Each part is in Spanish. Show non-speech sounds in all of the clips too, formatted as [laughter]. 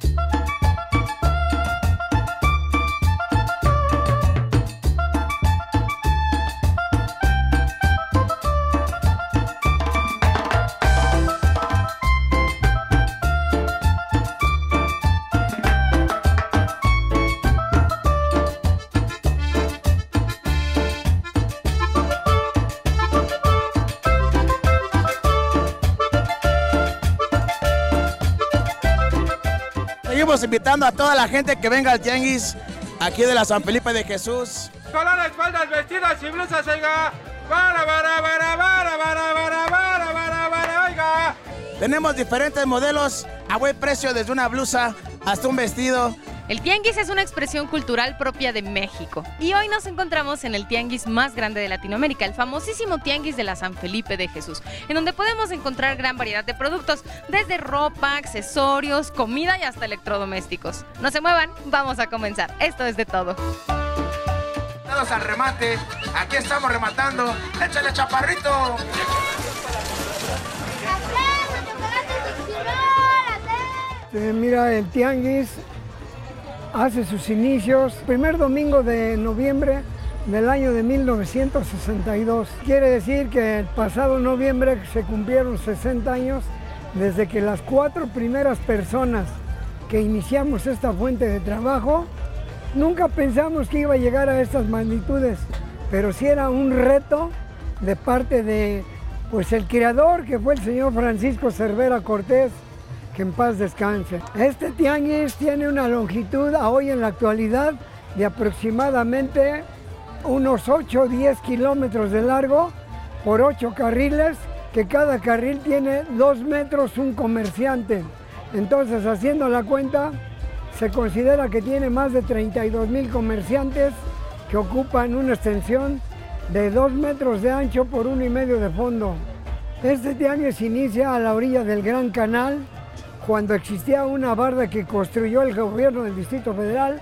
Bye. Invitando a toda la gente que venga al tianguis aquí de la San Felipe de Jesús. Colores, faldas, vestidos y blusas, oiga. Para, para, para, para, para, para, para, para, para, oiga. Tenemos diferentes modelos a buen precio, desde una blusa hasta un vestido. El tianguis es una expresión cultural propia de México y hoy nos encontramos en el tianguis más grande de Latinoamérica, el famosísimo tianguis de la San Felipe de Jesús, en donde podemos encontrar gran variedad de productos, desde ropa, accesorios, comida y hasta electrodomésticos. No se muevan, vamos a comenzar. Esto es de todo. Todos al remate, aquí estamos rematando. Échale chaparrito. Eh, mira, el tianguis hace sus inicios primer domingo de noviembre del año de 1962. Quiere decir que el pasado noviembre se cumplieron 60 años desde que las cuatro primeras personas que iniciamos esta fuente de trabajo, nunca pensamos que iba a llegar a estas magnitudes, pero sí era un reto de parte de pues el creador que fue el señor Francisco Cervera Cortés, que en paz descanse. Este tianguis tiene una longitud hoy en la actualidad de aproximadamente unos 8 o 10 kilómetros de largo por 8 carriles, que cada carril tiene 2 metros un comerciante. Entonces, haciendo la cuenta, se considera que tiene más de 32 mil comerciantes que ocupan una extensión de 2 metros de ancho por uno y medio de fondo. Este tianguis inicia a la orilla del Gran Canal, cuando existía una barda que construyó el gobierno del Distrito Federal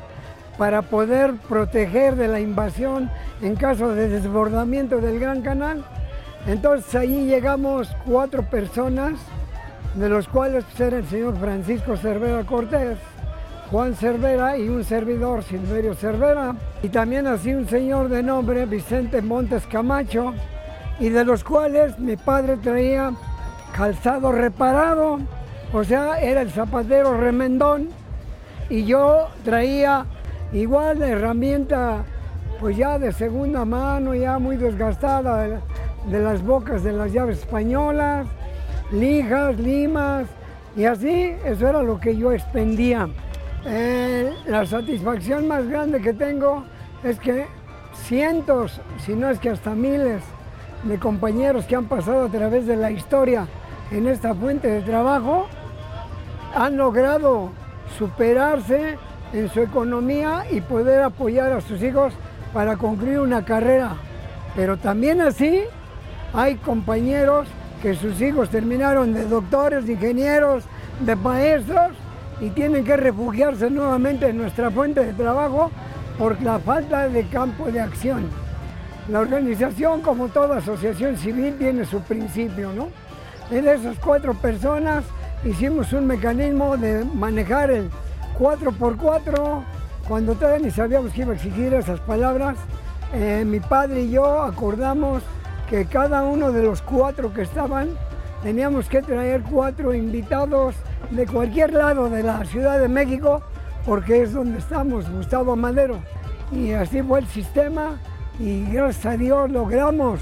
para poder proteger de la invasión en caso de desbordamiento del Gran Canal. Entonces allí llegamos cuatro personas, de los cuales pues, era el señor Francisco Cervera Cortés, Juan Cervera y un servidor, Silverio Cervera, y también así un señor de nombre Vicente Montes Camacho, y de los cuales mi padre traía calzado reparado, o sea, era el zapatero remendón y yo traía igual la herramienta, pues ya de segunda mano, ya muy desgastada de, las bocas de las llaves españolas, lijas, limas, y así eso era lo que yo expendía. Eh, la satisfacción más grande que tengo es que cientos, si no es que hasta miles, de compañeros que han pasado a través de la historia en esta fuente de trabajo han logrado superarse en su economía y poder apoyar a sus hijos para concluir una carrera. Pero también así hay compañeros que sus hijos terminaron de doctores, de ingenieros, de maestros y tienen que refugiarse nuevamente en nuestra fuente de trabajo por la falta de campo de acción. La organización, como toda asociación civil, tiene su principio, ¿no? De esas cuatro personas hicimos un mecanismo de manejar el 4x4, cuando todavía ni sabíamos que iba a exigir esas palabras, eh, mi padre y yo acordamos que cada uno de los cuatro que estaban teníamos que traer cuatro invitados de cualquier lado de la Ciudad de México, porque es donde estamos, Gustavo Madero. Y así fue el sistema y gracias a Dios logramos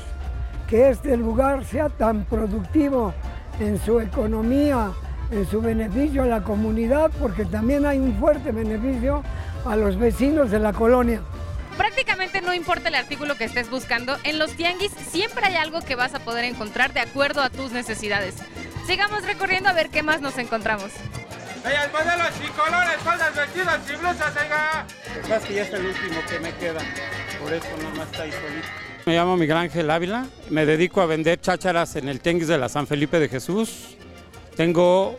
que este lugar sea tan productivo en su economía, en su beneficio a la comunidad, porque también hay un fuerte beneficio a los vecinos de la colonia. Prácticamente no importa el artículo que estés buscando, en los tianguis siempre hay algo que vas a poder encontrar de acuerdo a tus necesidades. Sigamos recorriendo a ver qué más nos encontramos. Modelos y colores, faldas, vestidos y blusas, oiga. Pasa es que ya es el último que me queda, por eso nomás está ahí solito. Me llamo Miguel Ángel Ávila, me dedico a vender chácharas en el Tianguis de la San Felipe de Jesús. Tengo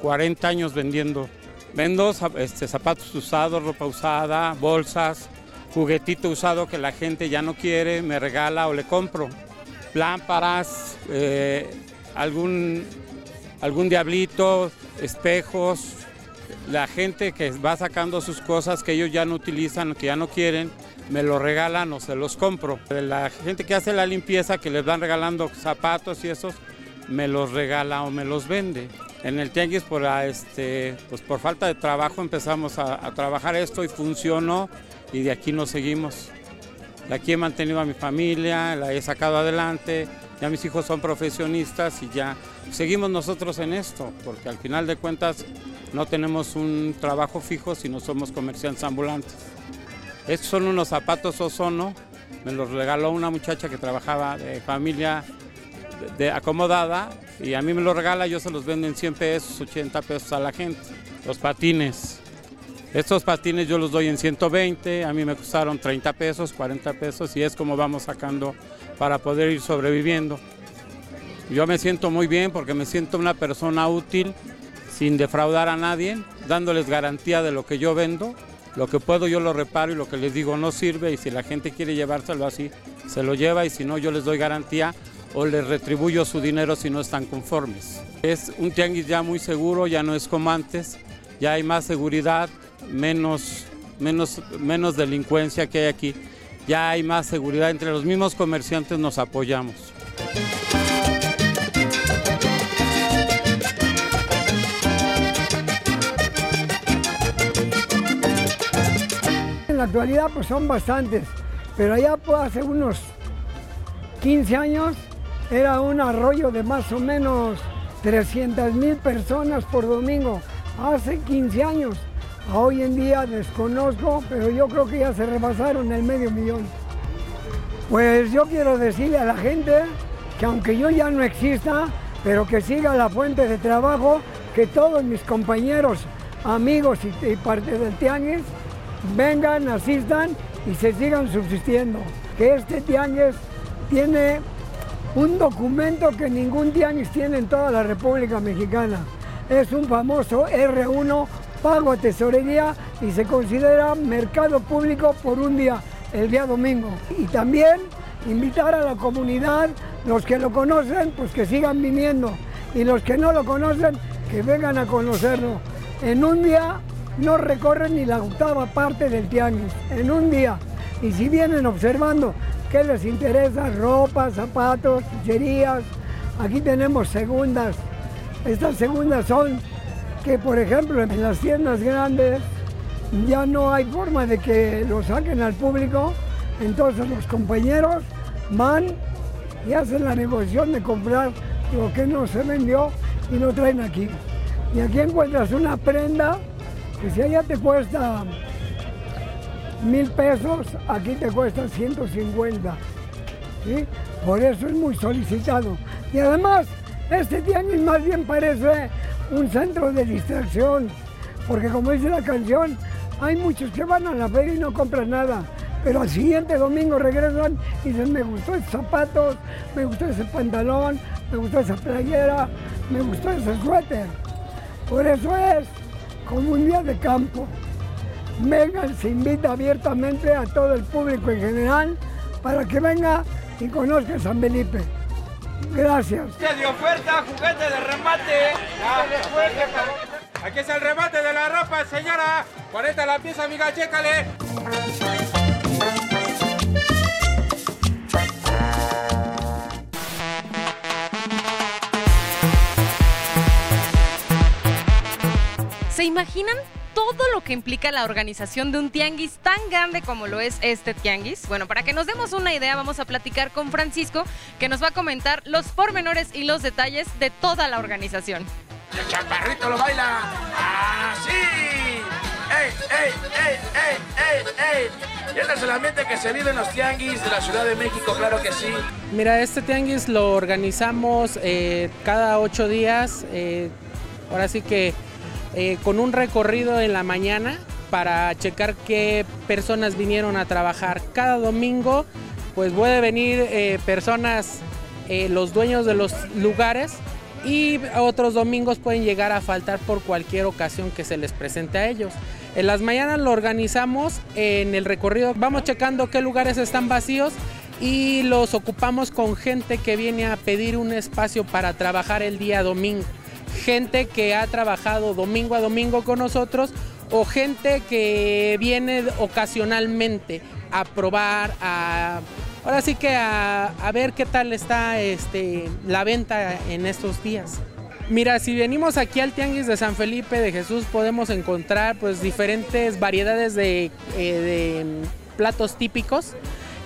40 años vendiendo. Vendo este, zapatos usados, ropa usada, bolsas, juguetito usado que la gente ya no quiere, me regala o le compro. Lámparas, eh, algún, algún diablito, espejos, la gente que va sacando sus cosas que ellos ya no utilizan, que ya no quieren, me los regalan o se los compro. La gente que hace la limpieza, que les van regalando zapatos y esos, me los regala o me los vende. En el tianguis por, este, pues por falta de trabajo empezamos a, trabajar esto y funcionó y de aquí nos seguimos. De aquí he mantenido a mi familia, la he sacado adelante, ya mis hijos son profesionistas y ya seguimos nosotros en esto, porque al final de cuentas no tenemos un trabajo fijo, sino somos comerciantes ambulantes. Estos son unos zapatos Ozono, me los regaló una muchacha que trabajaba de familia de, acomodada y a mí me los regala, yo se los vendo en 100 pesos, 80 pesos a la gente. Los patines. Estos patines yo los doy en 120, a mí me costaron 30 pesos, 40 pesos y es como vamos sacando para poder ir sobreviviendo. Yo me siento muy bien porque me siento una persona útil sin defraudar a nadie, dándoles garantía de lo que yo vendo. Lo que puedo yo lo reparo y lo que les digo no sirve y si la gente quiere llevárselo así, se lo lleva y si no yo les doy garantía o les retribuyo su dinero si no están conformes. Es un tianguis ya muy seguro, ya no es como antes, ya hay más seguridad, menos, menos, menos delincuencia que hay aquí, ya hay más seguridad, entre los mismos comerciantes nos apoyamos. En la actualidad pues son bastantes, pero allá pues, hace unos 15 años era un arroyo de más o menos 300 mil personas por domingo, hace 15 años. Hoy en día desconozco, pero yo creo que ya se rebasaron el medio millón. Pues yo quiero decirle a la gente que aunque yo ya no exista, pero que siga la fuente de trabajo, que todos mis compañeros, amigos y, parte del tianguis vengan, asistan y se sigan subsistiendo. Que este tianguis tiene un documento que ningún tianguis tiene en toda la República Mexicana. Es un famoso R1 pago a tesorería y se considera mercado público por un día, el día domingo. Y también invitar a la comunidad, los que lo conocen, pues que sigan viniendo y los que no lo conocen, que vengan a conocerlo. En un día no recorren ni la octava parte del tianguis, en un día. Y si vienen observando qué les interesa, ropa, zapatos, chucherías, aquí tenemos segundas. Estas segundas son que, por ejemplo, en las tiendas grandes ya no hay forma de que lo saquen al público, entonces los compañeros van y hacen la negociación de comprar lo que no se vendió y lo traen aquí. Y aquí encuentras una prenda que si allá te cuesta mil pesos, aquí te cuesta 150. Por eso es muy solicitado. Y además, este tianguis más bien parece un centro de distracción, porque como dice la canción, hay muchos que van a la feria y no compran nada, pero al siguiente domingo regresan y dicen, me gustó ese zapatos, me gustó ese pantalón, me gustó esa playera, me gustó ese suéter. Por eso es como un día de campo. Vengan, se invita abiertamente a todo el público en general para que venga y conozca San Felipe. Gracias. de oferta, juguete de remate. Aquí es el remate de la ropa, señora. 40 la pieza, amiga, chécale. ¿Se imaginan todo lo que implica la organización de un tianguis tan grande como lo es este tianguis. Bueno, para que nos demos una idea, vamos a platicar con Francisco, que nos va a comentar los pormenores y los detalles de toda la organización. El chaparrito lo baila así. ¡Ey, ey, ey, ey, ey, ey! Y este es el ambiente que se vive en los tianguis de la Ciudad de México, claro que sí. Mira, este tianguis lo organizamos eh, cada ocho días. Eh, ahora sí que eh, con un recorrido en la mañana para checar qué personas vinieron a trabajar. Cada domingo pues puede venir eh, personas, eh, los dueños de los lugares y otros domingos pueden llegar a faltar por cualquier ocasión que se les presente a ellos. En las mañanas lo organizamos en el recorrido, vamos checando qué lugares están vacíos y los ocupamos con gente que viene a pedir un espacio para trabajar el día domingo. Gente que ha trabajado domingo a domingo con nosotros o gente que viene ocasionalmente a probar, a ahora sí que a, ver qué tal está este, la venta en estos días. Mira, si venimos aquí al Tianguis de San Felipe de Jesús podemos encontrar pues diferentes variedades de, eh, platos típicos,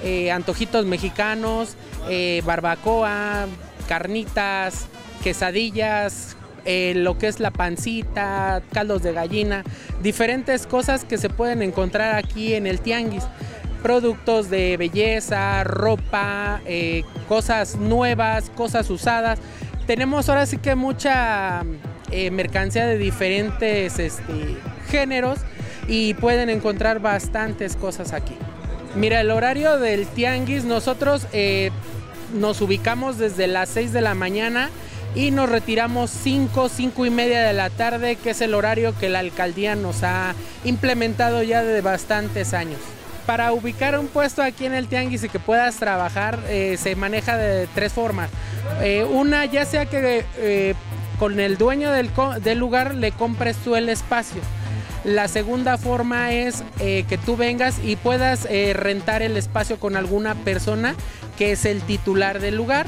eh, antojitos mexicanos, eh, barbacoa, carnitas, quesadillas, lo que es la pancita, caldos de gallina, diferentes cosas que se pueden encontrar aquí en el Tianguis productos de belleza, ropa, cosas nuevas, cosas usadas tenemos ahora sí que mucha eh, mercancía de diferentes este, géneros y pueden encontrar bastantes cosas aquí. Mira, el horario del tianguis, nosotros eh, nos ubicamos desde las 6 de la mañana y nos retiramos 5, 5 y media de la tarde, que es el horario que la alcaldía nos ha implementado ya de bastantes años. Para ubicar un puesto aquí en el tianguis y que puedas trabajar, eh, se maneja de tres formas. Eh, una, ya sea que eh, con el dueño del, lugar le compres tú el espacio. La segunda forma es que tú vengas y puedas rentar el espacio con alguna persona que es el titular del lugar.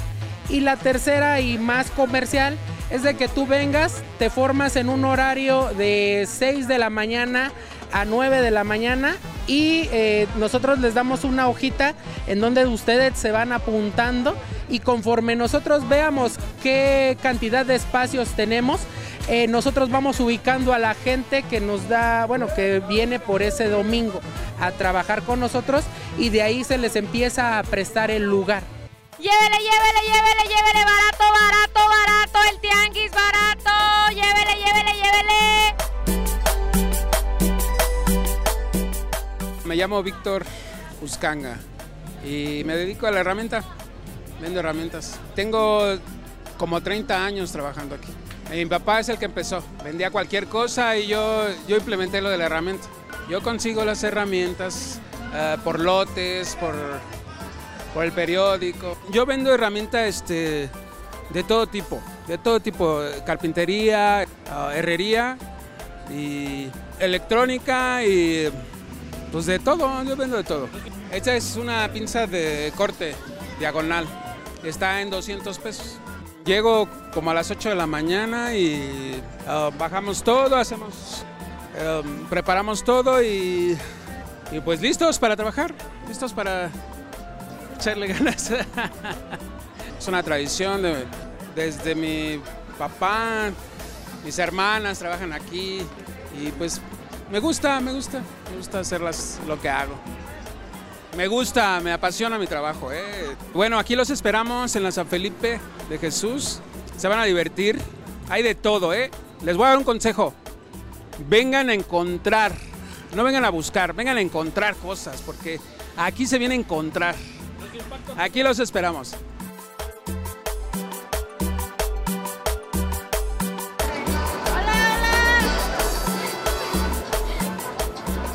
Y la tercera y más comercial es de que tú vengas, te formas en un horario de 6 de la mañana a 9 de la mañana y nosotros les damos una hojita en donde ustedes se van apuntando y conforme nosotros veamos qué cantidad de espacios tenemos, eh, nosotros vamos ubicando a la gente que nos da, bueno, que viene por ese domingo a trabajar con nosotros y de ahí se les empieza a prestar el lugar. Llévele, llévele, llévele, llévele, barato, barato, barato, el tianguis barato, llévele, llévele, llévele. Me llamo Víctor Uscanga y me dedico a la herramienta. Vendo herramientas. Tengo como 30 años trabajando aquí. mi papá es el que empezó. Vendía cualquier cosa y yo, yo implementé lo de la herramienta. Yo consigo las herramientas eh, por lotes, por, por el periódico. Yo vendo herramientas este, de todo tipo, de todo tipo. Carpintería, eh, herrería y electrónica y pues de todo, yo vendo de todo. Esta es una pinza de corte diagonal está en 200 pesos. Llego como a las 8 de la mañana y ah, bajamos todo, hacemos, em, preparamos todo y, y, pues listos para trabajar, listos para echarle ganas. [laughs] es una tradición desde mi papá, mis hermanas trabajan aquí y pues me gusta, me gusta, me gusta hacer lo que hago. Me gusta, me apasiona mi trabajo. Eh. Bueno, aquí los esperamos en la San Felipe de Jesús. Se van a divertir. Hay de todo, ¿eh? Les voy a dar un consejo. Vengan a encontrar. No vengan a buscar, vengan a encontrar cosas, porque aquí se viene a encontrar. Aquí los esperamos.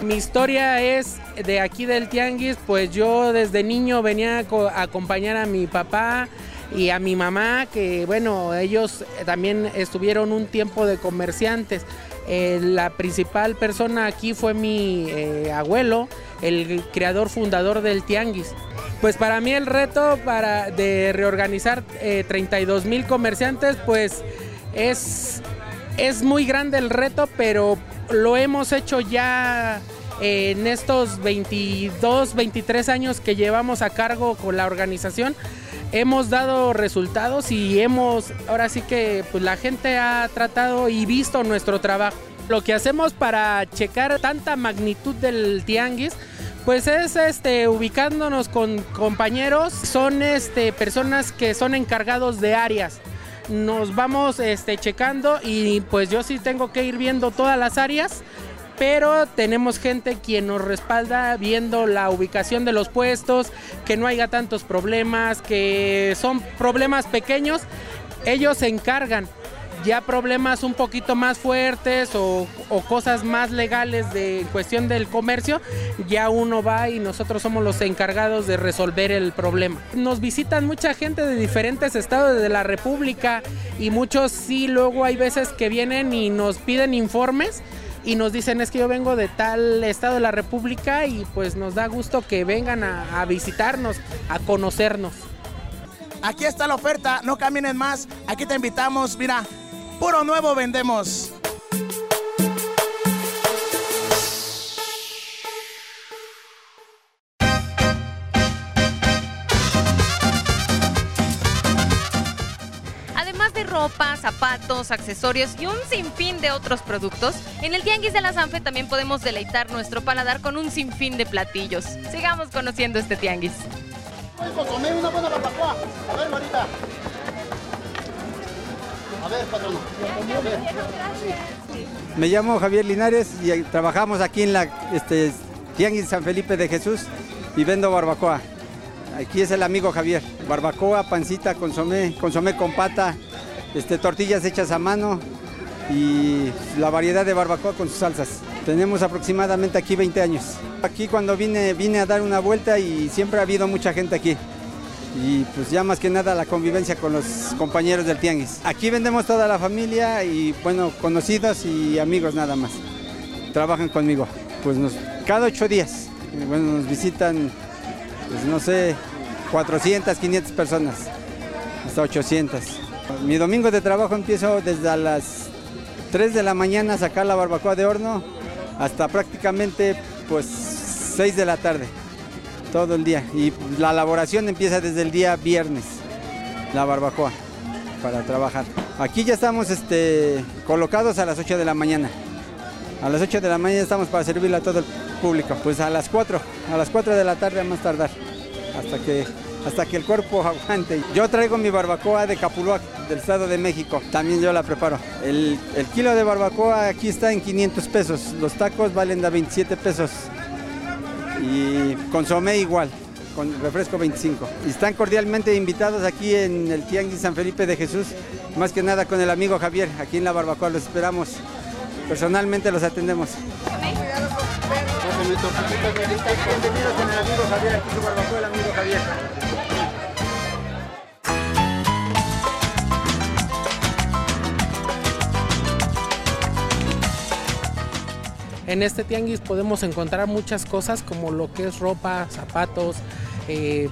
Mi historia es de aquí del Tianguis, pues yo desde niño venía a acompañar a mi papá y a mi mamá, que bueno, ellos también estuvieron un tiempo de comerciantes. Eh, la principal persona aquí fue mi eh, abuelo, el creador fundador del Tianguis. Pues para mí el reto para, de reorganizar 32 eh, mil comerciantes, pues es, es muy grande el reto, pero lo hemos hecho ya en estos 22, 23 años que llevamos a cargo con la organización, hemos dado resultados y hemos, ahora sí que pues la gente ha tratado y visto nuestro trabajo. Lo que hacemos para checar tanta magnitud del tianguis, pues es este ubicándonos con compañeros, son este personas que son encargados de áreas. Nos vamos este checando y pues yo sí tengo que ir viendo todas las áreas pero tenemos gente quien nos respalda viendo la ubicación de los puestos, que no haya tantos problemas, que son problemas pequeños, ellos se encargan. Ya problemas un poquito más fuertes o, cosas más legales de cuestión del comercio, ya uno va y nosotros somos los encargados de resolver el problema. Nos visitan mucha gente de diferentes estados de la República y muchos sí, luego hay veces que vienen y nos piden informes y nos dicen es que yo vengo de tal estado de la República y pues nos da gusto que vengan a visitarnos, a conocernos. Aquí está la oferta, no caminen más, aquí te invitamos, mira, puro nuevo vendemos. Además de ropa, zapatos, accesorios y un sinfín de otros productos, en el Tianguis de la Sanfe también podemos deleitar nuestro paladar con un sinfín de platillos. Sigamos conociendo este tianguis. Consomé una buena barbacoa. A ver, Marita. A ver, ver. Me llamo Javier Linares y trabajamos aquí en la este, Tianguis San Felipe de Jesús y vendo barbacoa. Aquí es el amigo Javier. Barbacoa, pancita, consomé, consomé con pata, este, tortillas hechas a mano y la variedad de barbacoa con sus salsas. Tenemos aproximadamente aquí 20 años. Aquí cuando vine, vine a dar una vuelta y siempre ha habido mucha gente aquí. Y pues ya más que nada la convivencia con los compañeros del tianguis. Aquí vendemos toda la familia y bueno, conocidos y amigos nada más. Trabajan conmigo. Pues cada ocho días. Bueno, nos visitan, pues no sé, 400, 500 personas. Hasta 800. Mi domingo de trabajo empiezo desde las 3 de la mañana a sacar la barbacoa de horno hasta prácticamente pues 6 de la tarde, todo el día. Y la elaboración empieza desde el día viernes, la barbacoa, para trabajar. Aquí ya estamos este, colocados a las 8 de la mañana. A las 8 de la mañana estamos para servirle a todo el público. Pues a las 4, a las 4 de la tarde a más tardar, hasta que, hasta que el cuerpo [laughs] aguante. Yo traigo mi barbacoa de Capuluac, del Estado de México. También yo la preparo. El, el, kilo de barbacoa aquí está en 500 pesos. Los tacos valen de 27 pesos. Y consomé igual, con refresco 25. Y están cordialmente invitados aquí en el Tianguis San Felipe de Jesús. Más que nada con el amigo Javier, aquí en la barbacoa. Los esperamos. Personalmente los atendemos. Bienvenidos con el amigo Javier, aquí su barbacoa, el amigo Javier. En este tianguis podemos encontrar muchas cosas como lo que es ropa, zapatos, eh,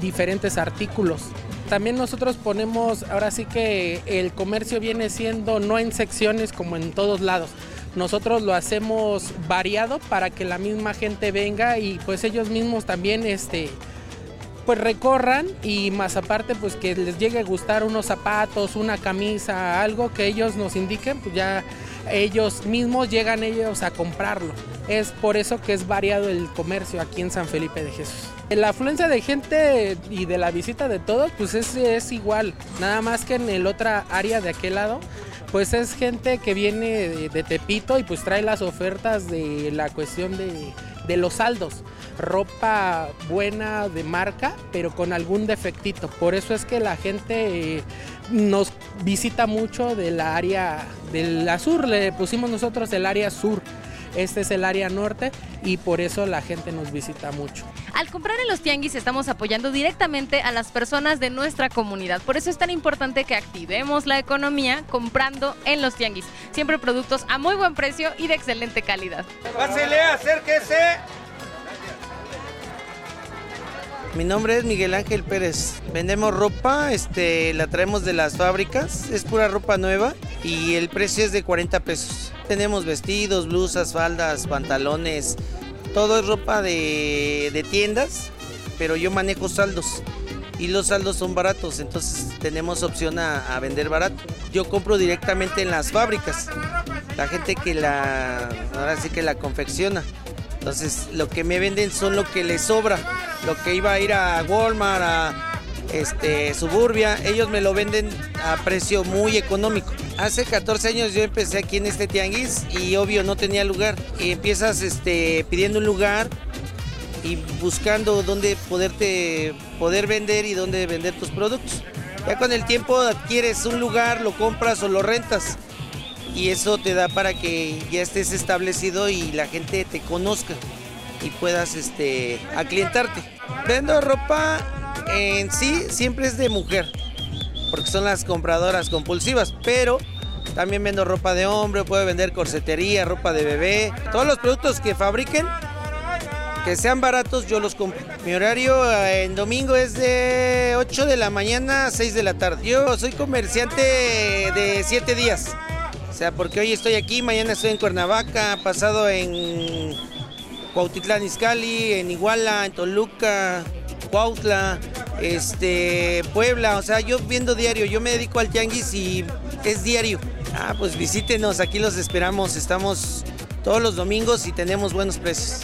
diferentes artículos. También nosotros ponemos, ahora sí que el comercio viene siendo no en secciones como en todos lados. Nosotros lo hacemos variado para que la misma gente venga y pues ellos mismos también este, pues recorran y más aparte pues que les llegue a gustar unos zapatos, una camisa, algo que ellos nos indiquen, pues ya ellos mismos llegan ellos a comprarlo. Es por eso que es variado el comercio aquí en San Felipe de Jesús. La afluencia de gente y de la visita de todos pues es, es igual, nada más que en el otra área de aquel lado pues es gente que viene de, de Tepito y pues trae las ofertas de la cuestión de, de los saldos ropa buena de marca, pero con algún defectito. Por eso es que la gente eh, nos visita mucho del área del sur, le pusimos nosotros el área sur. Este es el área norte y por eso la gente nos visita mucho. Al comprar en los tianguis estamos apoyando directamente a las personas de nuestra comunidad. Por eso es tan importante que activemos la economía comprando en los tianguis. Siempre productos a muy buen precio y de excelente calidad. Pásele, acérquese. Mi nombre es Miguel Ángel Pérez. Vendemos ropa, este, la traemos de las fábricas, es pura ropa nueva y el precio es de 40 pesos. Tenemos vestidos, blusas, faldas, pantalones, todo es ropa de, de tiendas, pero yo manejo saldos y los saldos son baratos, entonces tenemos opción a, a, vender barato. Yo compro directamente en las fábricas, la gente que la, ahora sí que la confecciona. Entonces lo que me venden son lo que les sobra, lo que iba a ir a Walmart, a este, Suburbia, ellos me lo venden a precio muy económico. Hace 14 años yo empecé aquí en este tianguis y obvio no tenía lugar. Y empiezas este, pidiendo un lugar y buscando dónde poderte poder vender y dónde vender tus productos. Ya con el tiempo adquieres un lugar, lo compras o lo rentas. Y eso te da para que ya estés establecido y la gente te conozca y puedas este, aclientarte. Vendo ropa en sí, siempre es de mujer, porque son las compradoras compulsivas, pero también vendo ropa de hombre, puedo vender corsetería, ropa de bebé, todos los productos que fabriquen que sean baratos, yo los compro. Mi horario eh, en domingo es de 8 de la mañana a 6 de la tarde. Yo soy comerciante de 7 días. O sea, porque hoy estoy aquí, mañana estoy en Cuernavaca, pasado en Cuautitlán Izcalli, en Iguala, en Toluca, Cuautla, este, Puebla. O sea, yo viendo diario, yo me dedico al tianguis y es diario. Ah, pues visítenos, aquí los esperamos. Estamos todos los domingos y tenemos buenos precios.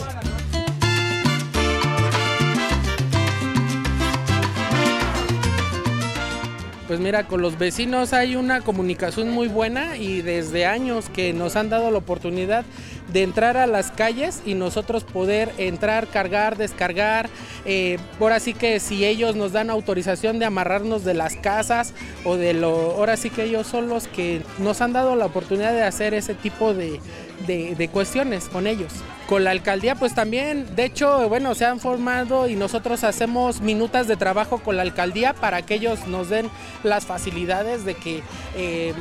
Pues mira, con los vecinos hay una comunicación muy buena y desde años que nos han dado la oportunidad de entrar a las calles y nosotros poder entrar, cargar, descargar. Eh, ahora sí que si ellos nos dan autorización de amarrarnos de las casas o de lo... Ahora sí que ellos son los que nos han dado la oportunidad de hacer ese tipo de, de, cuestiones con ellos. Con la alcaldía pues también, de hecho, bueno, se han formado y nosotros hacemos minutas de trabajo con la alcaldía para que ellos nos den las facilidades de que eh,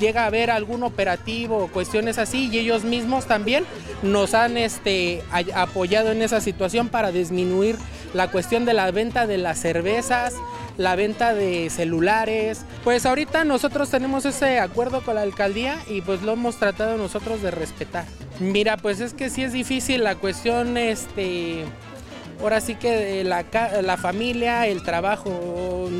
llega a haber algún operativo o cuestiones así y ellos mismos también nos han este, apoyado en esa situación para disminuir la cuestión de la venta de las cervezas, la venta de celulares. Pues ahorita nosotros tenemos ese acuerdo con la alcaldía y pues lo hemos tratado nosotros de respetar. Mira, pues es que sí es difícil la cuestión, este, ahora sí que la, la familia, el trabajo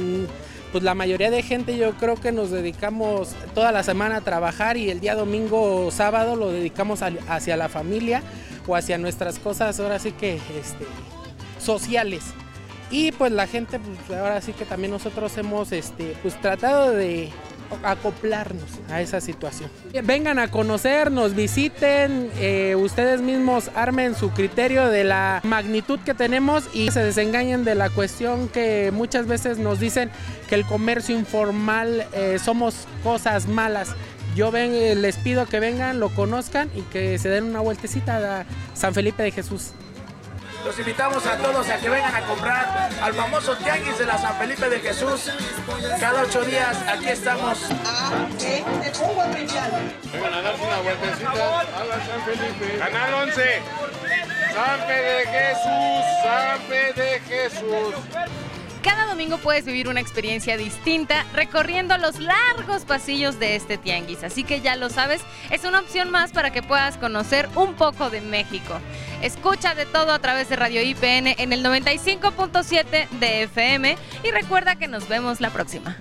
pues la mayoría de gente yo creo que nos dedicamos toda la semana a trabajar y el día domingo o sábado lo dedicamos hacia la familia o hacia nuestras cosas ahora sí que este, sociales. Y pues la gente, pues ahora sí que también nosotros hemos este, pues tratado de acoplarnos a esa situación. Vengan a conocernos, visiten, eh, ustedes mismos armen su criterio de la magnitud que tenemos y se desengañen de la cuestión que muchas veces nos dicen que el comercio informal eh, somos cosas malas. Yo ven, eh, les pido que vengan, lo conozcan y que se den una vueltecita a San Felipe de Jesús. Los invitamos a todos a que vengan a comprar al famoso Tianguis de la San Felipe de Jesús. Cada ocho días aquí estamos. Vengan a darse una vueltecita a la San Felipe. Canal 11. San de Jesús, San de Jesús. Cada domingo puedes vivir una experiencia distinta recorriendo los largos pasillos de este tianguis. Así que ya lo sabes, es una opción más para que puedas conocer un poco de México. Escucha de todo a través de Radio IPN en el 95.7 de FM y recuerda que nos vemos la próxima.